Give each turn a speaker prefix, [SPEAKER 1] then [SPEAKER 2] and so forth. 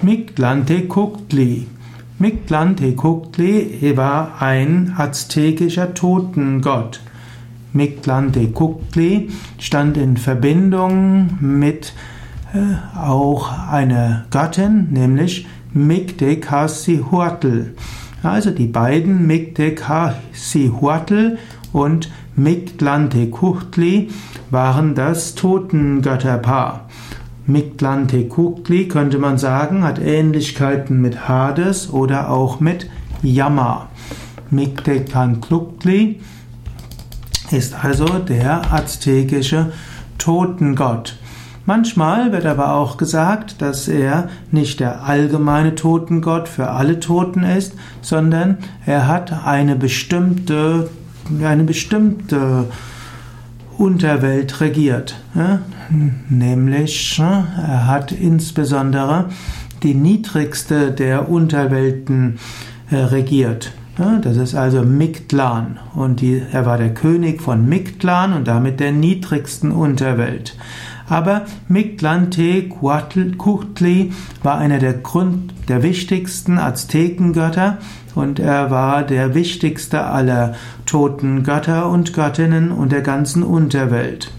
[SPEAKER 1] Mictlantecutli. Mictlantecutli war ein aztekischer Totengott. Mictlantecutli stand in Verbindung mit äh, auch einer Gattin, nämlich Mictecasihuatl. Also die beiden Mictecasihuatl und Mictlantecutli waren das Totengötterpaar. Mictlantecutli könnte man sagen, hat Ähnlichkeiten mit Hades oder auch mit Yama. Mictlantecuhtli ist also der aztekische Totengott. Manchmal wird aber auch gesagt, dass er nicht der allgemeine Totengott für alle Toten ist, sondern er hat eine bestimmte, eine bestimmte Unterwelt regiert. Nämlich, er hat insbesondere die niedrigste der Unterwelten äh, regiert. Das ist also Mictlan und die, er war der König von Mictlan und damit der niedrigsten Unterwelt. Aber Mictlantecuhtli war einer der Grund, der wichtigsten Aztekengötter und er war der wichtigste aller toten Götter und Göttinnen und der ganzen Unterwelt.